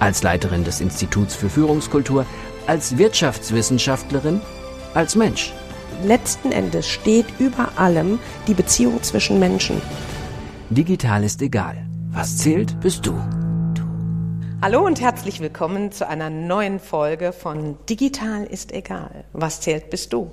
als Leiterin des Instituts für Führungskultur, als Wirtschaftswissenschaftlerin, als Mensch. Letzten Endes steht über allem die Beziehung zwischen Menschen. Digital ist egal. Was zählt, bist du. Hallo und herzlich willkommen zu einer neuen Folge von Digital ist egal. Was zählt bist du?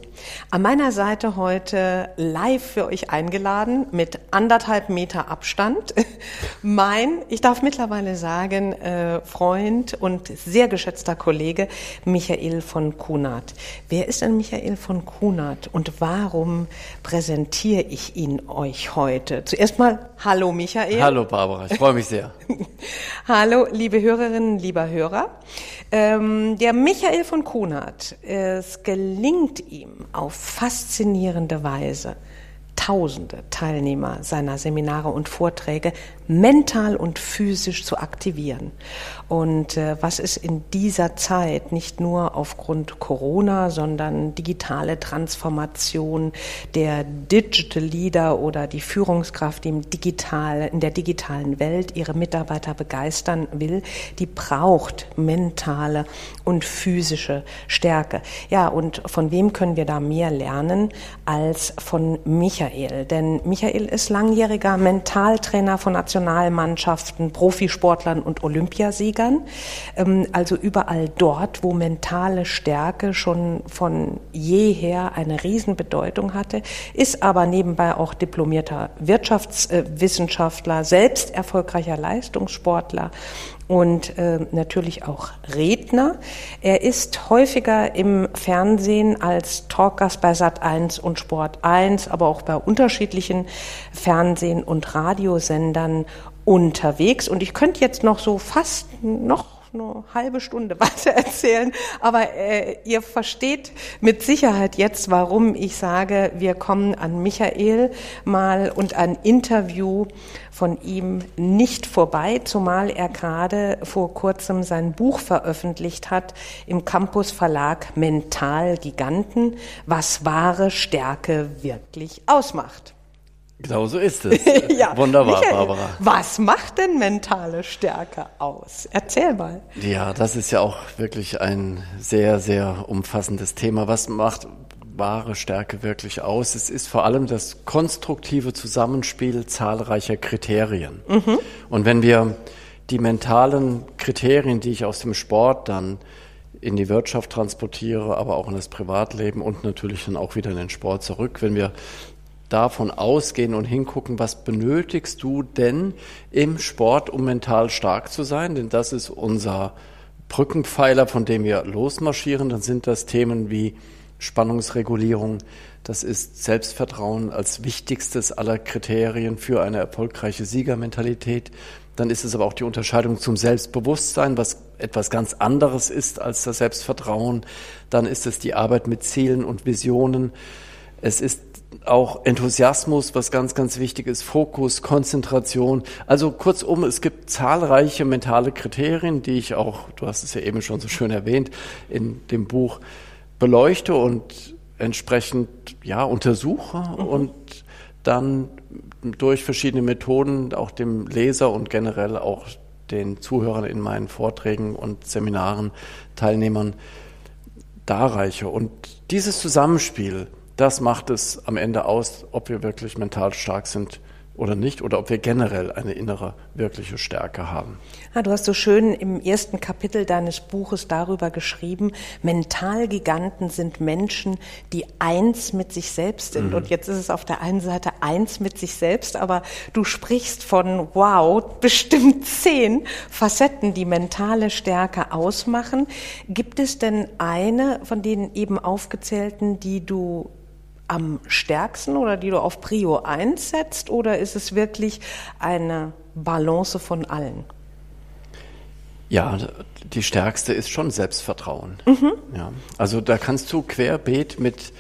An meiner Seite heute live für euch eingeladen mit anderthalb Meter Abstand. Mein, ich darf mittlerweile sagen, äh, Freund und sehr geschätzter Kollege Michael von Kunert. Wer ist denn Michael von Kunert und warum präsentiere ich ihn euch heute? Zuerst mal Hallo Michael. Hallo Barbara, ich freue mich sehr. Hallo liebe Hörer Hörerinnen, lieber Hörer. Ähm, der Michael von Kunert, es gelingt ihm auf faszinierende Weise, Tausende Teilnehmer seiner Seminare und Vorträge mental und physisch zu aktivieren. Und äh, was ist in dieser Zeit nicht nur aufgrund Corona, sondern digitale Transformation der Digital Leader oder die Führungskraft, die im digital, in der digitalen Welt ihre Mitarbeiter begeistern will, die braucht mentale und physische Stärke. Ja, und von wem können wir da mehr lernen als von Michael? Denn Michael ist langjähriger Mentaltrainer von National Nationalmannschaften, Profisportlern und Olympiasiegern. Ähm, also überall dort, wo mentale Stärke schon von jeher eine Riesenbedeutung hatte, ist aber nebenbei auch diplomierter Wirtschaftswissenschaftler, selbst erfolgreicher Leistungssportler und äh, natürlich auch Redner. Er ist häufiger im Fernsehen als Talkgast bei Sat1 und Sport 1, aber auch bei unterschiedlichen Fernsehen- und Radiosendern unterwegs. Und ich könnte jetzt noch so fast noch eine halbe Stunde weiter erzählen, aber äh, ihr versteht mit Sicherheit jetzt, warum ich sage, wir kommen an Michael mal und ein Interview von ihm nicht vorbei, zumal er gerade vor kurzem sein Buch veröffentlicht hat im Campus Verlag Mental Giganten, was wahre Stärke wirklich ausmacht. Genau so ist es. ja. Wunderbar, Michael, Barbara. Was macht denn mentale Stärke aus? Erzähl mal. Ja, das ist ja auch wirklich ein sehr, sehr umfassendes Thema. Was macht wahre Stärke wirklich aus? Es ist vor allem das konstruktive Zusammenspiel zahlreicher Kriterien. Mhm. Und wenn wir die mentalen Kriterien, die ich aus dem Sport dann in die Wirtschaft transportiere, aber auch in das Privatleben und natürlich dann auch wieder in den Sport zurück. Wenn wir davon ausgehen und hingucken, was benötigst du denn im Sport, um mental stark zu sein? Denn das ist unser Brückenpfeiler, von dem wir losmarschieren. Dann sind das Themen wie Spannungsregulierung, das ist Selbstvertrauen als wichtigstes aller Kriterien für eine erfolgreiche Siegermentalität. Dann ist es aber auch die Unterscheidung zum Selbstbewusstsein, was etwas ganz anderes ist als das Selbstvertrauen. Dann ist es die Arbeit mit Zielen und Visionen. Es ist auch Enthusiasmus, was ganz, ganz wichtig ist, Fokus, Konzentration. Also kurzum, es gibt zahlreiche mentale Kriterien, die ich auch, du hast es ja eben schon so schön erwähnt, in dem Buch beleuchte und entsprechend ja untersuche mhm. und dann durch verschiedene Methoden auch dem Leser und generell auch den Zuhörern in meinen Vorträgen und Seminaren, Teilnehmern darreiche. Und dieses Zusammenspiel, das macht es am Ende aus, ob wir wirklich mental stark sind oder nicht oder ob wir generell eine innere wirkliche Stärke haben. Ja, du hast so schön im ersten Kapitel deines Buches darüber geschrieben, Mentalgiganten sind Menschen, die eins mit sich selbst sind. Mhm. Und jetzt ist es auf der einen Seite eins mit sich selbst, aber du sprichst von, wow, bestimmt zehn Facetten, die mentale Stärke ausmachen. Gibt es denn eine von den eben aufgezählten, die du am stärksten oder die du auf Prio 1 setzt oder ist es wirklich eine Balance von allen? Ja, die stärkste ist schon Selbstvertrauen. Mhm. Ja, also da kannst du querbeet mit,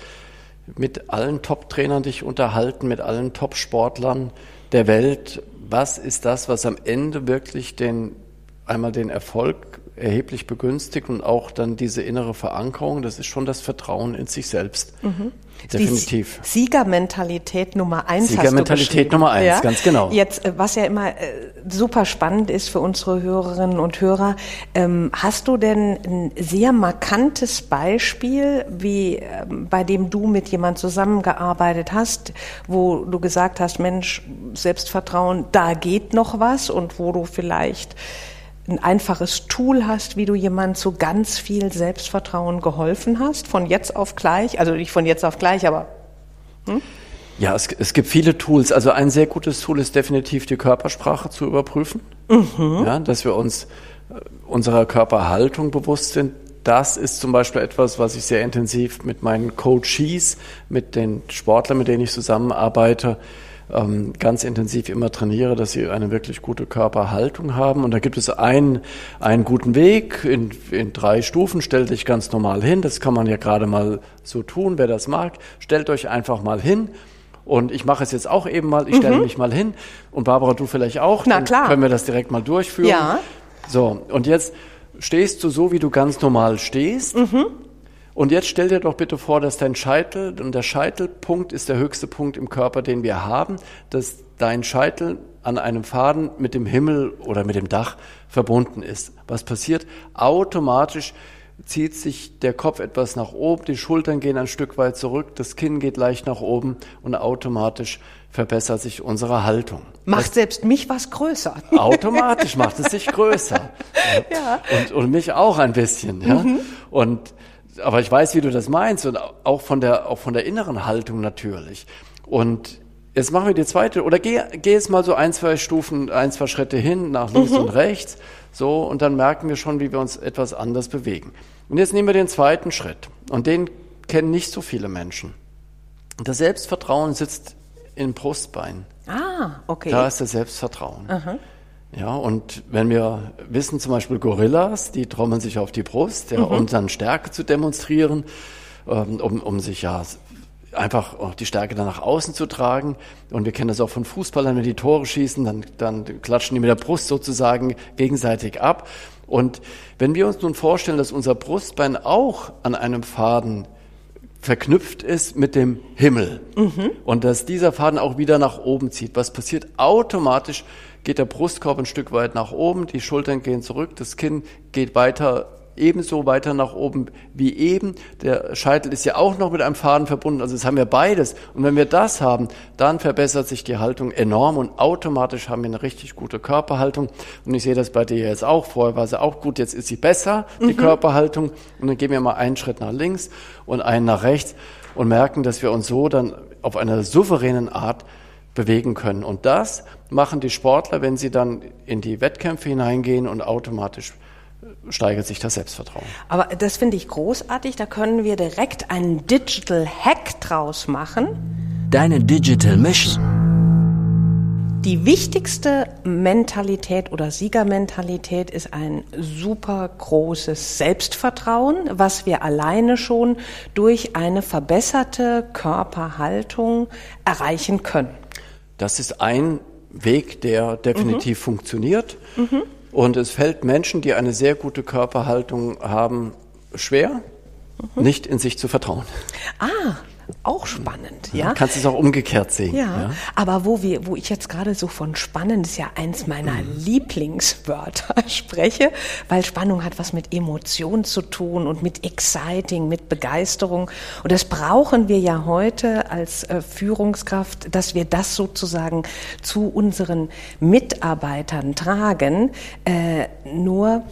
mit allen Top-Trainern dich unterhalten, mit allen Top-Sportlern der Welt. Was ist das, was am Ende wirklich den, einmal den Erfolg erheblich begünstigt und auch dann diese innere Verankerung, das ist schon das Vertrauen in sich selbst. Mhm. Definitiv. Die Siegermentalität Nummer eins. Siegermentalität Nummer eins, ja? ganz genau. Jetzt, äh, was ja immer äh, super spannend ist für unsere Hörerinnen und Hörer, ähm, hast du denn ein sehr markantes Beispiel, wie ähm, bei dem du mit jemand zusammengearbeitet hast, wo du gesagt hast, Mensch, Selbstvertrauen, da geht noch was und wo du vielleicht ein einfaches Tool hast, wie du jemand zu ganz viel Selbstvertrauen geholfen hast, von jetzt auf gleich, also nicht von jetzt auf gleich, aber hm? Ja, es, es gibt viele Tools. Also ein sehr gutes Tool ist definitiv die Körpersprache zu überprüfen, mhm. ja, dass wir uns äh, unserer Körperhaltung bewusst sind. Das ist zum Beispiel etwas, was ich sehr intensiv mit meinen Coaches, mit den Sportlern, mit denen ich zusammenarbeite, ähm, ganz intensiv immer trainiere, dass sie eine wirklich gute Körperhaltung haben. Und da gibt es einen, einen guten Weg in, in drei Stufen. Stellt dich ganz normal hin. Das kann man ja gerade mal so tun, wer das mag. Stellt euch einfach mal hin. Und ich mache es jetzt auch eben mal. Ich stelle mhm. mich mal hin. Und Barbara, du vielleicht auch. Na klar. Dann können wir das direkt mal durchführen. Ja. So, und jetzt stehst du so, wie du ganz normal stehst. Mhm. Und jetzt stell dir doch bitte vor, dass dein Scheitel, und der Scheitelpunkt ist der höchste Punkt im Körper, den wir haben, dass dein Scheitel an einem Faden mit dem Himmel oder mit dem Dach verbunden ist. Was passiert? Automatisch zieht sich der Kopf etwas nach oben, die Schultern gehen ein Stück weit zurück, das Kinn geht leicht nach oben und automatisch verbessert sich unsere Haltung. Macht das selbst mich was größer. Automatisch macht es sich größer. ja. Und, und mich auch ein bisschen. Ja? Mhm. Und aber ich weiß, wie du das meinst und auch von der, auch von der inneren Haltung natürlich. Und jetzt machen wir die zweite, oder geh, geh jetzt mal so ein, zwei Stufen, ein, zwei Schritte hin, nach links mhm. und rechts, so, und dann merken wir schon, wie wir uns etwas anders bewegen. Und jetzt nehmen wir den zweiten Schritt. Und den kennen nicht so viele Menschen. Das Selbstvertrauen sitzt im Brustbein. Ah, okay. Da ist das Selbstvertrauen. Aha. Ja, und wenn wir wissen, zum Beispiel Gorillas, die trommeln sich auf die Brust, ja, mhm. um dann Stärke zu demonstrieren, ähm, um, um sich ja einfach auch die Stärke dann nach außen zu tragen. Und wir kennen das auch von Fußballern, wenn die Tore schießen, dann, dann klatschen die mit der Brust sozusagen gegenseitig ab. Und wenn wir uns nun vorstellen, dass unser Brustbein auch an einem Faden verknüpft ist mit dem Himmel mhm. und dass dieser Faden auch wieder nach oben zieht, was passiert automatisch? Geht der Brustkorb ein Stück weit nach oben, die Schultern gehen zurück, das Kinn geht weiter ebenso weiter nach oben wie eben. Der Scheitel ist ja auch noch mit einem Faden verbunden, also das haben wir beides. Und wenn wir das haben, dann verbessert sich die Haltung enorm und automatisch haben wir eine richtig gute Körperhaltung. Und ich sehe das bei dir jetzt auch. Vorher war sie auch gut, jetzt ist sie besser, die mhm. Körperhaltung. Und dann gehen wir mal einen Schritt nach links und einen nach rechts und merken, dass wir uns so dann auf einer souveränen Art bewegen können. Und das machen die Sportler, wenn sie dann in die Wettkämpfe hineingehen und automatisch steigert sich das Selbstvertrauen. Aber das finde ich großartig. Da können wir direkt einen Digital Hack draus machen. Deine Digital Mission. Die wichtigste Mentalität oder Siegermentalität ist ein super großes Selbstvertrauen, was wir alleine schon durch eine verbesserte Körperhaltung erreichen können. Das ist ein Weg, der definitiv mhm. funktioniert. Mhm. Und es fällt Menschen, die eine sehr gute Körperhaltung haben, schwer, mhm. nicht in sich zu vertrauen. Ah, auch spannend, ja. ja. Kannst du es auch umgekehrt sehen. Ja, ja, aber wo wir, wo ich jetzt gerade so von spannend ist ja eins meiner mhm. Lieblingswörter spreche, weil Spannung hat was mit Emotion zu tun und mit exciting, mit Begeisterung. Und das brauchen wir ja heute als äh, Führungskraft, dass wir das sozusagen zu unseren Mitarbeitern tragen. Äh, nur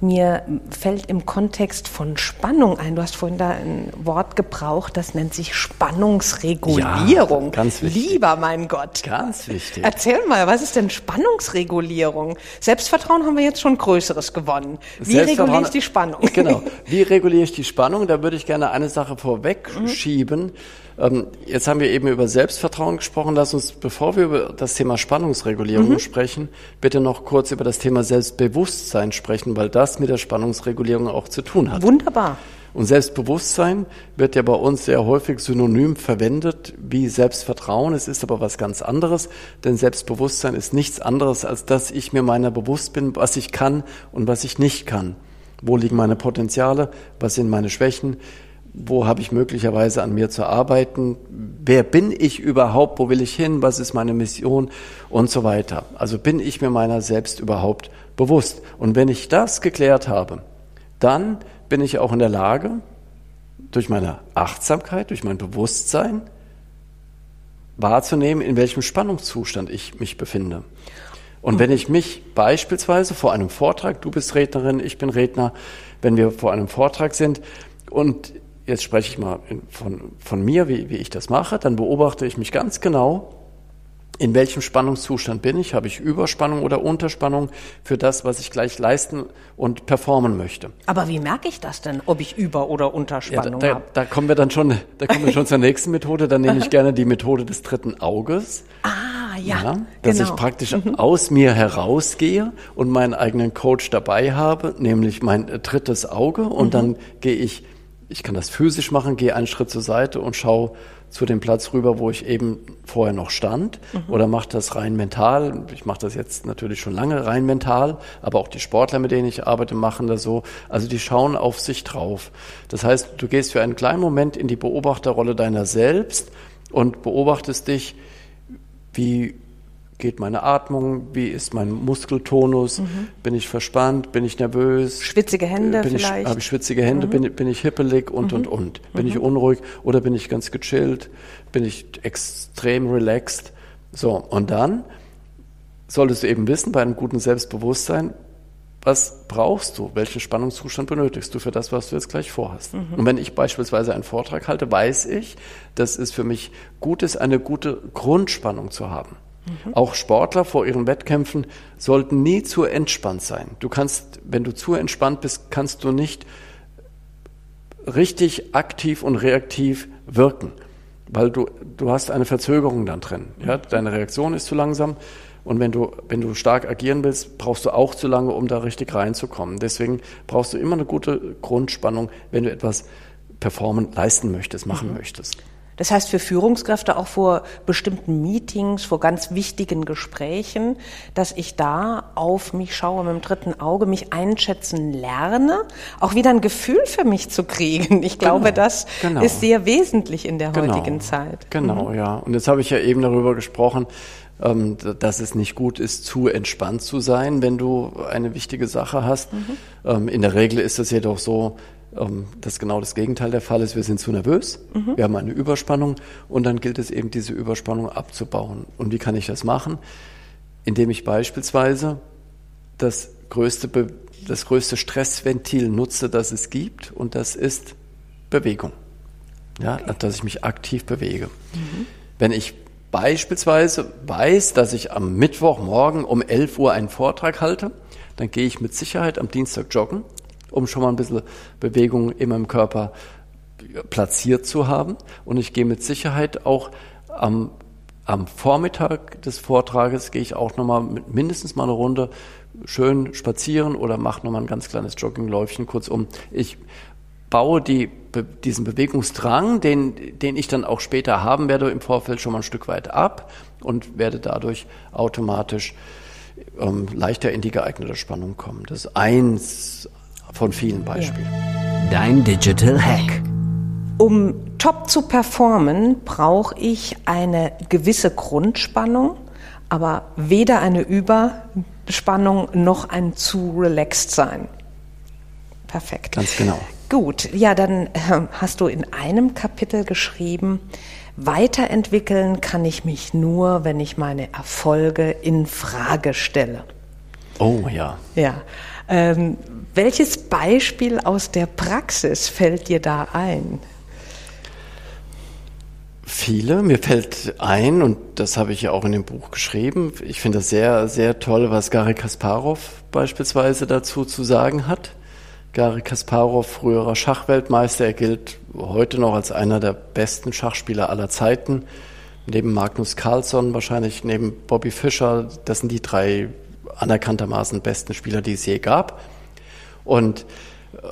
mir fällt im Kontext von Spannung ein. Du hast vorhin da ein Wort gebraucht, das nennt sich Spannungsregulierung. Ja, ganz wichtig. Lieber mein Gott. Ganz wichtig. Erzähl mal, was ist denn Spannungsregulierung? Selbstvertrauen haben wir jetzt schon Größeres gewonnen. Wie reguliere ich die Spannung? Genau. Wie reguliere ich die Spannung? Da würde ich gerne eine Sache vorwegschieben. Mhm jetzt haben wir eben über Selbstvertrauen gesprochen. Lass uns, bevor wir über das Thema Spannungsregulierung mhm. sprechen, bitte noch kurz über das Thema Selbstbewusstsein sprechen, weil das mit der Spannungsregulierung auch zu tun hat. Wunderbar. Und Selbstbewusstsein wird ja bei uns sehr häufig synonym verwendet wie Selbstvertrauen. Es ist aber was ganz anderes, denn Selbstbewusstsein ist nichts anderes, als dass ich mir meiner bewusst bin, was ich kann und was ich nicht kann. Wo liegen meine Potenziale? Was sind meine Schwächen? Wo habe ich möglicherweise an mir zu arbeiten? Wer bin ich überhaupt? Wo will ich hin? Was ist meine Mission? Und so weiter. Also bin ich mir meiner selbst überhaupt bewusst? Und wenn ich das geklärt habe, dann bin ich auch in der Lage, durch meine Achtsamkeit, durch mein Bewusstsein wahrzunehmen, in welchem Spannungszustand ich mich befinde. Und wenn ich mich beispielsweise vor einem Vortrag, du bist Rednerin, ich bin Redner, wenn wir vor einem Vortrag sind und jetzt spreche ich mal von, von mir, wie, wie ich das mache, dann beobachte ich mich ganz genau, in welchem Spannungszustand bin ich? Habe ich Überspannung oder Unterspannung für das, was ich gleich leisten und performen möchte? Aber wie merke ich das denn, ob ich Über- oder Unterspannung ja, da, habe? Da, kommen wir dann schon, da kommen wir schon zur nächsten Methode. Dann nehme ich gerne die Methode des dritten Auges. Ah, ja. ja dass genau. ich praktisch mhm. aus mir herausgehe und meinen eigenen Coach dabei habe, nämlich mein drittes Auge. Und mhm. dann gehe ich, ich kann das physisch machen, gehe einen Schritt zur Seite und schaue zu dem Platz rüber, wo ich eben vorher noch stand mhm. oder mache das rein mental. Ich mache das jetzt natürlich schon lange rein mental, aber auch die Sportler, mit denen ich arbeite, machen das so. Also die schauen auf sich drauf. Das heißt, du gehst für einen kleinen Moment in die Beobachterrolle deiner selbst und beobachtest dich, wie geht meine Atmung, wie ist mein Muskeltonus, mhm. bin ich verspannt, bin ich nervös, schwitzige Hände bin vielleicht, habe ich schwitzige Hände, mhm. bin, bin ich hippelig und mhm. und und, bin ich mhm. unruhig oder bin ich ganz gechillt, bin ich extrem relaxed, so und dann solltest du eben wissen bei einem guten Selbstbewusstsein, was brauchst du, welchen Spannungszustand benötigst du für das, was du jetzt gleich vorhast. Mhm. Und wenn ich beispielsweise einen Vortrag halte, weiß ich, dass es für mich gut ist, eine gute Grundspannung zu haben. Mhm. Auch Sportler vor ihren Wettkämpfen sollten nie zu entspannt sein. Du kannst, wenn du zu entspannt bist, kannst du nicht richtig aktiv und reaktiv wirken, weil du, du hast eine Verzögerung dann drin. Ja? Deine Reaktion ist zu langsam. Und wenn du, wenn du stark agieren willst, brauchst du auch zu lange, um da richtig reinzukommen. Deswegen brauchst du immer eine gute Grundspannung, wenn du etwas performen, leisten möchtest, machen mhm. möchtest. Das heißt für Führungskräfte auch vor bestimmten Meetings, vor ganz wichtigen Gesprächen, dass ich da auf mich schaue mit dem dritten Auge, mich einschätzen lerne, auch wieder ein Gefühl für mich zu kriegen. Ich glaube, genau, das genau. ist sehr wesentlich in der genau, heutigen Zeit. Genau, mhm. ja. Und jetzt habe ich ja eben darüber gesprochen, ähm, dass es nicht gut ist, zu entspannt zu sein, wenn du eine wichtige Sache hast. Mhm. Ähm, in der Regel ist es jedoch so, ähm, dass genau das Gegenteil der Fall ist. Wir sind zu nervös, mhm. wir haben eine Überspannung und dann gilt es eben, diese Überspannung abzubauen. Und wie kann ich das machen? Indem ich beispielsweise das größte, das größte Stressventil nutze, das es gibt, und das ist Bewegung. Ja, okay. dass ich mich aktiv bewege. Mhm. Wenn ich beispielsweise weiß, dass ich am Mittwochmorgen um 11 Uhr einen Vortrag halte, dann gehe ich mit Sicherheit am Dienstag joggen um schon mal ein bisschen Bewegung in meinem Körper platziert zu haben. Und ich gehe mit Sicherheit auch am, am Vormittag des Vortrages, gehe ich auch nochmal mindestens mal eine Runde schön spazieren oder mache nochmal ein ganz kleines Joggingläufchen. Kurzum, ich baue die, diesen Bewegungsdrang, den, den ich dann auch später haben werde, im Vorfeld schon mal ein Stück weit ab und werde dadurch automatisch ähm, leichter in die geeignete Spannung kommen. Das ist eins, von vielen Beispielen. Dein Digital Hack. Um top zu performen, brauche ich eine gewisse Grundspannung, aber weder eine Überspannung noch ein zu relaxed sein. Perfekt. Ganz genau. Gut, ja, dann äh, hast du in einem Kapitel geschrieben, weiterentwickeln kann ich mich nur, wenn ich meine Erfolge in Frage stelle. Oh ja. Ja. Ähm, welches Beispiel aus der Praxis fällt dir da ein? Viele. Mir fällt ein, und das habe ich ja auch in dem Buch geschrieben, ich finde das sehr, sehr toll, was Gary Kasparov beispielsweise dazu zu sagen hat. Gary Kasparov, früherer Schachweltmeister. Er gilt heute noch als einer der besten Schachspieler aller Zeiten. Neben Magnus Carlsson, wahrscheinlich neben Bobby Fischer. Das sind die drei anerkanntermaßen besten Spieler, die es je gab. Und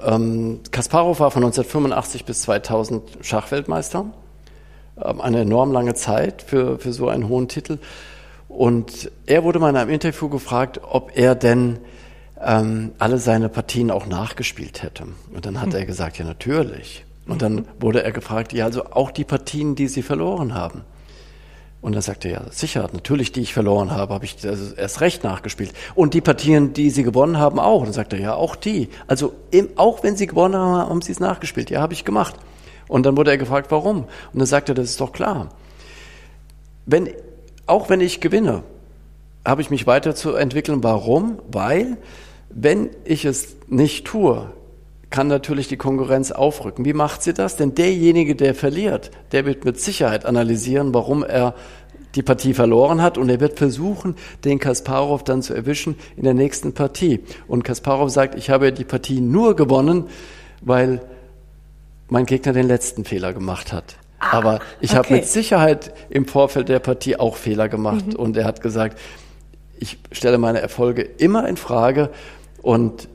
ähm, Kasparov war von 1985 bis 2000 Schachweltmeister. Ähm, eine enorm lange Zeit für, für so einen hohen Titel. Und er wurde mal in einem Interview gefragt, ob er denn ähm, alle seine Partien auch nachgespielt hätte. Und dann hat hm. er gesagt, ja natürlich. Und dann wurde er gefragt, ja also auch die Partien, die Sie verloren haben. Und dann sagte er, ja, sicher, natürlich, die ich verloren habe, habe ich also erst recht nachgespielt. Und die Partien, die sie gewonnen haben, auch. Und dann sagte er, ja, auch die. Also im, auch wenn sie gewonnen haben, haben sie es nachgespielt. Ja, habe ich gemacht. Und dann wurde er gefragt, warum? Und dann sagte er, das ist doch klar. Wenn, auch wenn ich gewinne, habe ich mich weiterzuentwickeln. Warum? Weil, wenn ich es nicht tue, kann natürlich die Konkurrenz aufrücken. Wie macht sie das? Denn derjenige, der verliert, der wird mit Sicherheit analysieren, warum er die Partie verloren hat und er wird versuchen, den Kasparov dann zu erwischen in der nächsten Partie. Und Kasparov sagt, ich habe die Partie nur gewonnen, weil mein Gegner den letzten Fehler gemacht hat. Ah, Aber ich okay. habe mit Sicherheit im Vorfeld der Partie auch Fehler gemacht. Mhm. Und er hat gesagt, ich stelle meine Erfolge immer in Frage und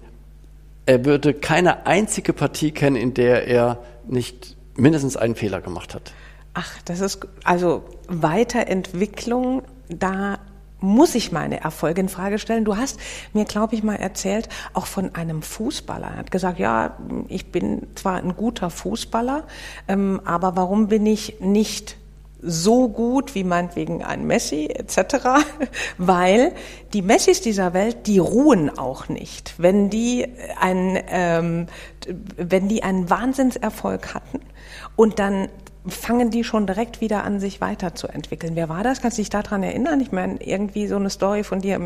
er würde keine einzige Partie kennen, in der er nicht mindestens einen Fehler gemacht hat. Ach, das ist also Weiterentwicklung, da muss ich meine Erfolge in Frage stellen. Du hast mir, glaube ich, mal erzählt, auch von einem Fußballer. Er hat gesagt, ja, ich bin zwar ein guter Fußballer, ähm, aber warum bin ich nicht so gut wie meinetwegen ein Messi etc., weil die Messis dieser Welt, die ruhen auch nicht. Wenn die, ein, ähm, wenn die einen Wahnsinnserfolg hatten und dann fangen die schon direkt wieder an, sich weiterzuentwickeln. Wer war das? Kannst du dich daran erinnern? Ich meine, irgendwie so eine Story von dir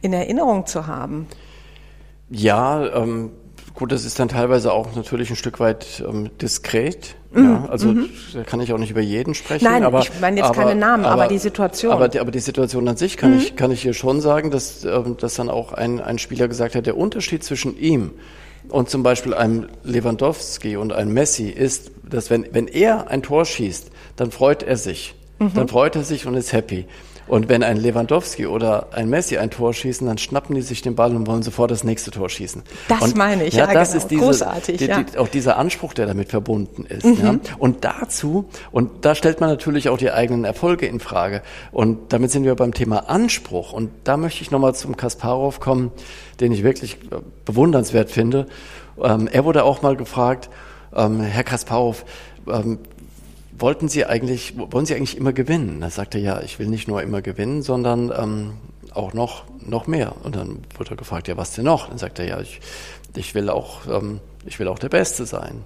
in Erinnerung zu haben. Ja, ähm, Gut, das ist dann teilweise auch natürlich ein Stück weit ähm, diskret. Mhm. Ja, also mhm. da kann ich auch nicht über jeden sprechen. Nein, aber, ich meine jetzt aber, keine Namen, aber, aber, die Situation. Aber die, aber die Situation an sich kann mhm. ich kann ich hier schon sagen, dass ähm, dass dann auch ein ein Spieler gesagt hat, der Unterschied zwischen ihm und zum Beispiel einem Lewandowski und einem Messi ist, dass wenn wenn er ein Tor schießt, dann freut er sich, mhm. dann freut er sich und ist happy. Und wenn ein Lewandowski oder ein Messi ein Tor schießen, dann schnappen die sich den Ball und wollen sofort das nächste Tor schießen. Das und, meine ich, ja, ja das genau. ist diese, großartig. Die, ja. die, auch dieser Anspruch, der damit verbunden ist. Mhm. Ja. Und dazu, und da stellt man natürlich auch die eigenen Erfolge in Frage. Und damit sind wir beim Thema Anspruch. Und da möchte ich nochmal zum Kasparov kommen, den ich wirklich äh, bewundernswert finde. Ähm, er wurde auch mal gefragt, ähm, Herr Kasparov, ähm, wollten Sie eigentlich, wollen Sie eigentlich immer gewinnen? Da sagte er, ja, ich will nicht nur immer gewinnen, sondern ähm, auch noch, noch mehr. Und dann wurde er gefragt, ja, was denn noch? Dann sagte er, ja, ich, ich will auch, ähm, ich will auch der Beste sein.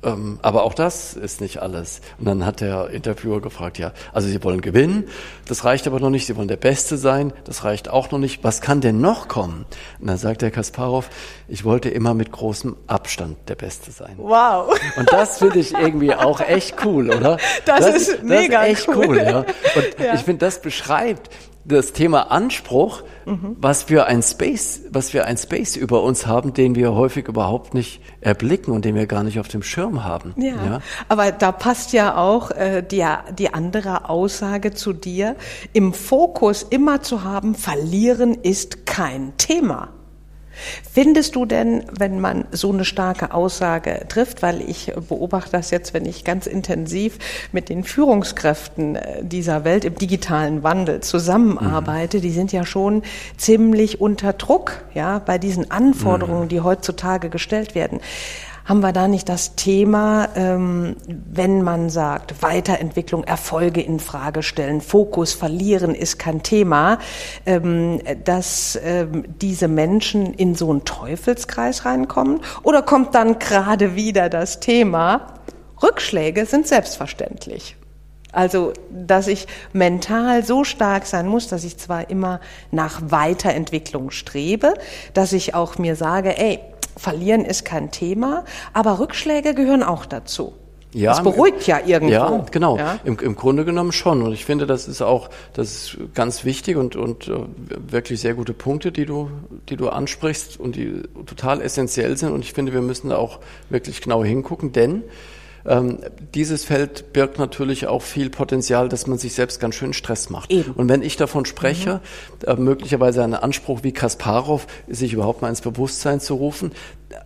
Ähm, aber auch das ist nicht alles. Und dann hat der Interviewer gefragt, ja, also Sie wollen gewinnen, das reicht aber noch nicht, Sie wollen der Beste sein, das reicht auch noch nicht. Was kann denn noch kommen? Und dann sagt der Kasparov, ich wollte immer mit großem Abstand der Beste sein. Wow. Und das finde ich irgendwie auch echt cool, oder? Das, das ist mega das ist echt cool. cool ja. Und ja. ich finde, das beschreibt, das Thema Anspruch, mhm. was wir ein Space, was wir ein Space über uns haben, den wir häufig überhaupt nicht erblicken und den wir gar nicht auf dem Schirm haben. Ja, ja? aber da passt ja auch äh, die, die andere Aussage zu dir, im Fokus immer zu haben, verlieren ist kein Thema. Findest du denn, wenn man so eine starke Aussage trifft, weil ich beobachte das jetzt, wenn ich ganz intensiv mit den Führungskräften äh, dieser Welt im digitalen Wandel zusammenarbeite, mhm. die sind ja schon ziemlich unter Druck, ja, bei diesen Anforderungen, mhm. die heutzutage gestellt werden haben wir da nicht das Thema, ähm, wenn man sagt, Weiterentwicklung, Erfolge in Frage stellen, Fokus verlieren ist kein Thema, ähm, dass ähm, diese Menschen in so einen Teufelskreis reinkommen? Oder kommt dann gerade wieder das Thema, Rückschläge sind selbstverständlich? Also, dass ich mental so stark sein muss, dass ich zwar immer nach Weiterentwicklung strebe, dass ich auch mir sage, ey, Verlieren ist kein Thema, aber Rückschläge gehören auch dazu. Ja, das beruhigt ja irgendwo. Ja, genau. Ja? Im, Im Grunde genommen schon. Und ich finde, das ist auch, das ist ganz wichtig und, und uh, wirklich sehr gute Punkte, die du, die du ansprichst und die total essentiell sind. Und ich finde, wir müssen da auch wirklich genau hingucken, denn ähm, dieses Feld birgt natürlich auch viel Potenzial, dass man sich selbst ganz schön Stress macht. Eben. Und wenn ich davon spreche, mhm. äh, möglicherweise einen Anspruch wie Kasparov, sich überhaupt mal ins Bewusstsein zu rufen,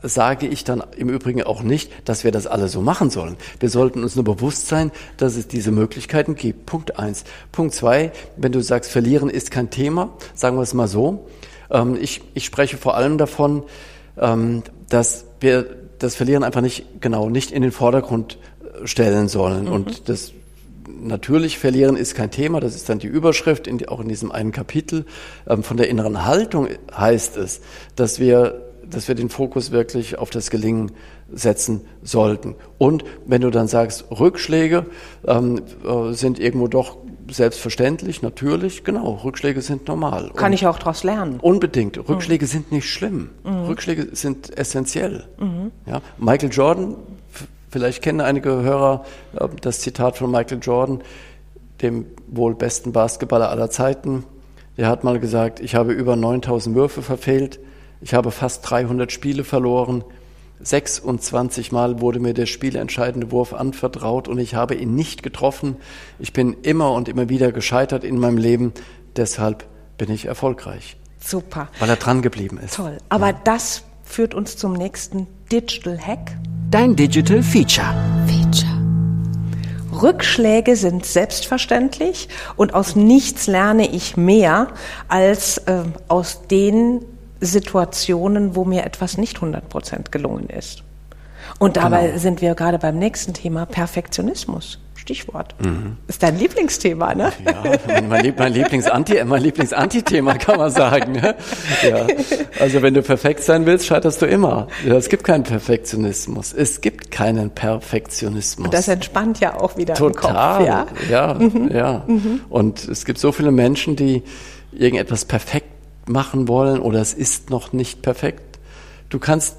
sage ich dann im Übrigen auch nicht, dass wir das alle so machen sollen. Wir sollten uns nur bewusst sein, dass es diese Möglichkeiten gibt. Punkt eins. Punkt zwei, wenn du sagst, verlieren ist kein Thema, sagen wir es mal so. Ähm, ich, ich spreche vor allem davon, ähm, dass wir das Verlieren einfach nicht, genau, nicht in den Vordergrund äh, stellen sollen. Mhm. Und das natürlich Verlieren ist kein Thema, das ist dann die Überschrift, in die, auch in diesem einen Kapitel. Ähm, von der inneren Haltung heißt es, dass wir, dass wir den Fokus wirklich auf das Gelingen setzen sollten. Und wenn du dann sagst, Rückschläge ähm, äh, sind irgendwo doch selbstverständlich, natürlich, genau, Rückschläge sind normal. Kann Und ich auch daraus lernen? Unbedingt. Rückschläge mhm. sind nicht schlimm. Mhm. Rückschläge sind essentiell. Mhm. Ja? Michael Jordan, vielleicht kennen einige Hörer äh, das Zitat von Michael Jordan, dem wohl besten Basketballer aller Zeiten. Der hat mal gesagt, ich habe über 9000 Würfe verfehlt, ich habe fast 300 Spiele verloren, 26 Mal wurde mir der spielentscheidende Wurf anvertraut und ich habe ihn nicht getroffen. Ich bin immer und immer wieder gescheitert in meinem Leben. Deshalb bin ich erfolgreich. Super. Weil er dran geblieben ist. Toll. Aber ja. das führt uns zum nächsten Digital Hack. Dein Digital Feature. Feature. Rückschläge sind selbstverständlich und aus nichts lerne ich mehr als äh, aus den Situationen, wo mir etwas nicht 100 Prozent gelungen ist. Und dabei genau. sind wir gerade beim nächsten Thema Perfektionismus. Stichwort. Mhm. Ist dein Lieblingsthema, ne? Ja, mein, mein Lieblingsanti, mein Lieblingsanti-Thema kann man sagen. Ne? Ja. Also wenn du perfekt sein willst, scheiterst du immer. Ja, es gibt keinen Perfektionismus. Es gibt keinen Perfektionismus. Und das entspannt ja auch wieder Total, Kopf, ja. Ja, mhm. ja. Mhm. Und es gibt so viele Menschen, die irgendetwas perfekt machen wollen oder es ist noch nicht perfekt. Du kannst,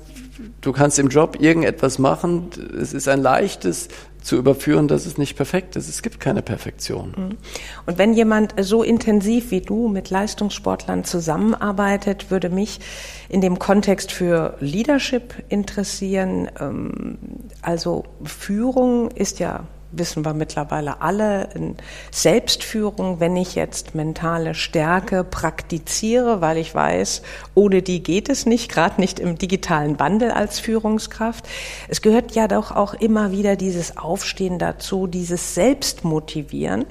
du kannst im Job irgendetwas machen, es ist ein leichtes zu überführen, dass es nicht perfekt ist. Es gibt keine Perfektion. Mhm. Und wenn jemand so intensiv wie du mit Leistungssportlern zusammenarbeitet, würde mich in dem Kontext für Leadership interessieren. Ähm, also Führung ist ja wissen wir mittlerweile alle, in Selbstführung, wenn ich jetzt mentale Stärke praktiziere, weil ich weiß, ohne die geht es nicht, gerade nicht im digitalen Wandel als Führungskraft. Es gehört ja doch auch immer wieder dieses Aufstehen dazu, dieses Selbstmotivieren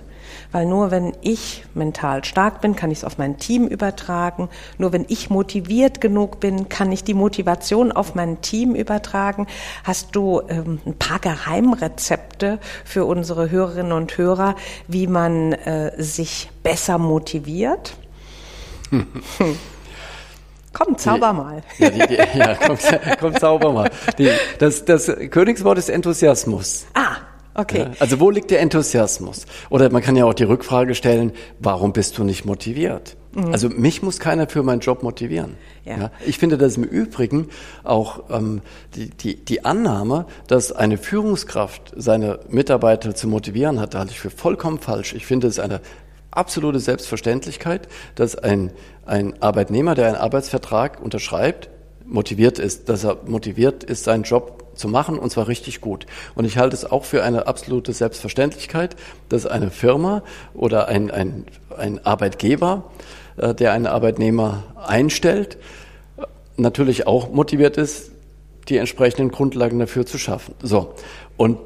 weil nur wenn ich mental stark bin, kann ich es auf mein Team übertragen. Nur wenn ich motiviert genug bin, kann ich die Motivation auf mein Team übertragen. Hast du ähm, ein paar Geheimrezepte für unsere Hörerinnen und Hörer, wie man äh, sich besser motiviert? Komm, zauber mal. Ja, die, die, ja komm, komm, zauber mal. Die, das, das Königswort ist Enthusiasmus. Ah, Okay. Also wo liegt der Enthusiasmus? Oder man kann ja auch die Rückfrage stellen, warum bist du nicht motiviert? Mhm. Also mich muss keiner für meinen Job motivieren. Ja. ja ich finde das im Übrigen auch ähm, die, die, die Annahme, dass eine Führungskraft seine Mitarbeiter zu motivieren hat, da halte ich für vollkommen falsch. Ich finde es eine absolute Selbstverständlichkeit, dass ein, ein Arbeitnehmer, der einen Arbeitsvertrag unterschreibt, motiviert ist, dass er motiviert ist, seinen Job zu machen und zwar richtig gut. Und ich halte es auch für eine absolute Selbstverständlichkeit, dass eine Firma oder ein, ein, ein Arbeitgeber, äh, der einen Arbeitnehmer einstellt, natürlich auch motiviert ist, die entsprechenden Grundlagen dafür zu schaffen. So. Und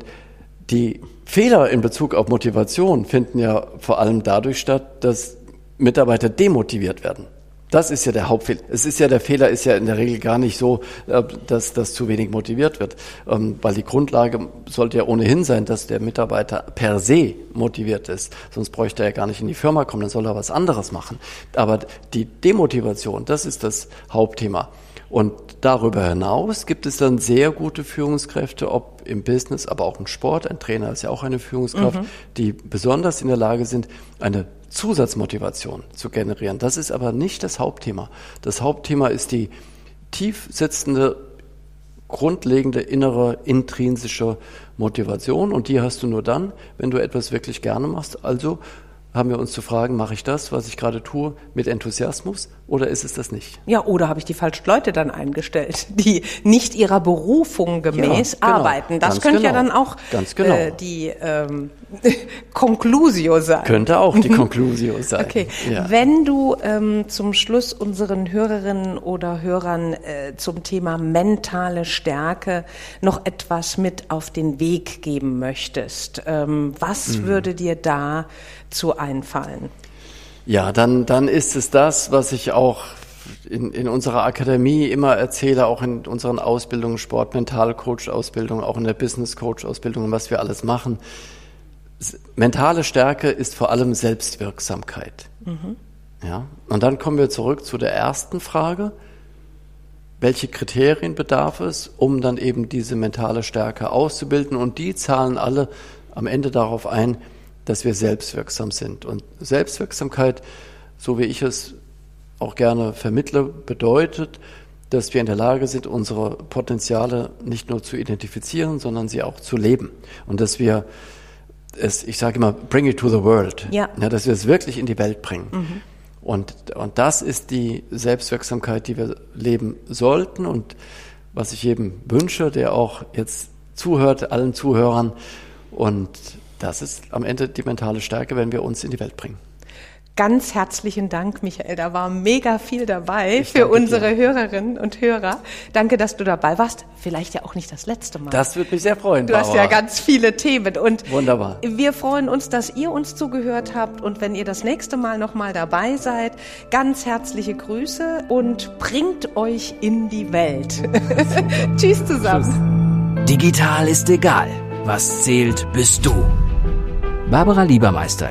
die Fehler in Bezug auf Motivation finden ja vor allem dadurch statt, dass Mitarbeiter demotiviert werden. Das ist ja der Hauptfehler. Es ist ja der Fehler ist ja in der Regel gar nicht so, äh, dass das zu wenig motiviert wird, ähm, weil die Grundlage sollte ja ohnehin sein, dass der Mitarbeiter per se motiviert ist. Sonst bräuchte er ja gar nicht in die Firma kommen, dann soll er was anderes machen. Aber die Demotivation, das ist das Hauptthema. Und darüber hinaus gibt es dann sehr gute Führungskräfte, ob im Business, aber auch im Sport. Ein Trainer ist ja auch eine Führungskraft, mhm. die besonders in der Lage sind, eine Zusatzmotivation zu generieren. Das ist aber nicht das Hauptthema. Das Hauptthema ist die tief sitzende grundlegende innere intrinsische Motivation und die hast du nur dann, wenn du etwas wirklich gerne machst. Also haben wir uns zu fragen, mache ich das, was ich gerade tue, mit Enthusiasmus oder ist es das nicht? Ja, oder habe ich die falschen Leute dann eingestellt, die nicht ihrer Berufung gemäß ja, genau. arbeiten. Das könnte genau. ja dann auch genau. äh, die ähm, Conclusio sein. Könnte auch die Conclusio sein. Okay, ja. wenn du ähm, zum Schluss unseren Hörerinnen oder Hörern äh, zum Thema mentale Stärke noch etwas mit auf den Weg geben möchtest, ähm, was mhm. würde dir da zu einfallen? Ja, dann, dann ist es das, was ich auch in, in unserer Akademie immer erzähle, auch in unseren Ausbildungen, Sport, Mental-Coach-Ausbildung, auch in der Business-Coach-Ausbildung, was wir alles machen. Mentale Stärke ist vor allem Selbstwirksamkeit. Mhm. Ja, und dann kommen wir zurück zu der ersten Frage. Welche Kriterien bedarf es, um dann eben diese mentale Stärke auszubilden? Und die zahlen alle am Ende darauf ein, dass wir selbstwirksam sind. Und Selbstwirksamkeit, so wie ich es auch gerne vermittle, bedeutet, dass wir in der Lage sind, unsere Potenziale nicht nur zu identifizieren, sondern sie auch zu leben. Und dass wir es, ich sage immer, bring it to the world. Ja. ja dass wir es wirklich in die Welt bringen. Mhm. Und, und das ist die Selbstwirksamkeit, die wir leben sollten. Und was ich jedem wünsche, der auch jetzt zuhört, allen Zuhörern und das ist am Ende die mentale Stärke, wenn wir uns in die Welt bringen. Ganz herzlichen Dank, Michael. Da war mega viel dabei ich für unsere dir. Hörerinnen und Hörer. Danke, dass du dabei warst. Vielleicht ja auch nicht das letzte Mal. Das würde mich sehr freuen. Du Barbara. hast ja ganz viele Themen und wunderbar. Wir freuen uns, dass ihr uns zugehört habt und wenn ihr das nächste Mal noch mal dabei seid, ganz herzliche Grüße und bringt euch in die Welt. Tschüss zusammen. Tschüss. Digital ist egal. Was zählt, bist du. Barbara Liebermeister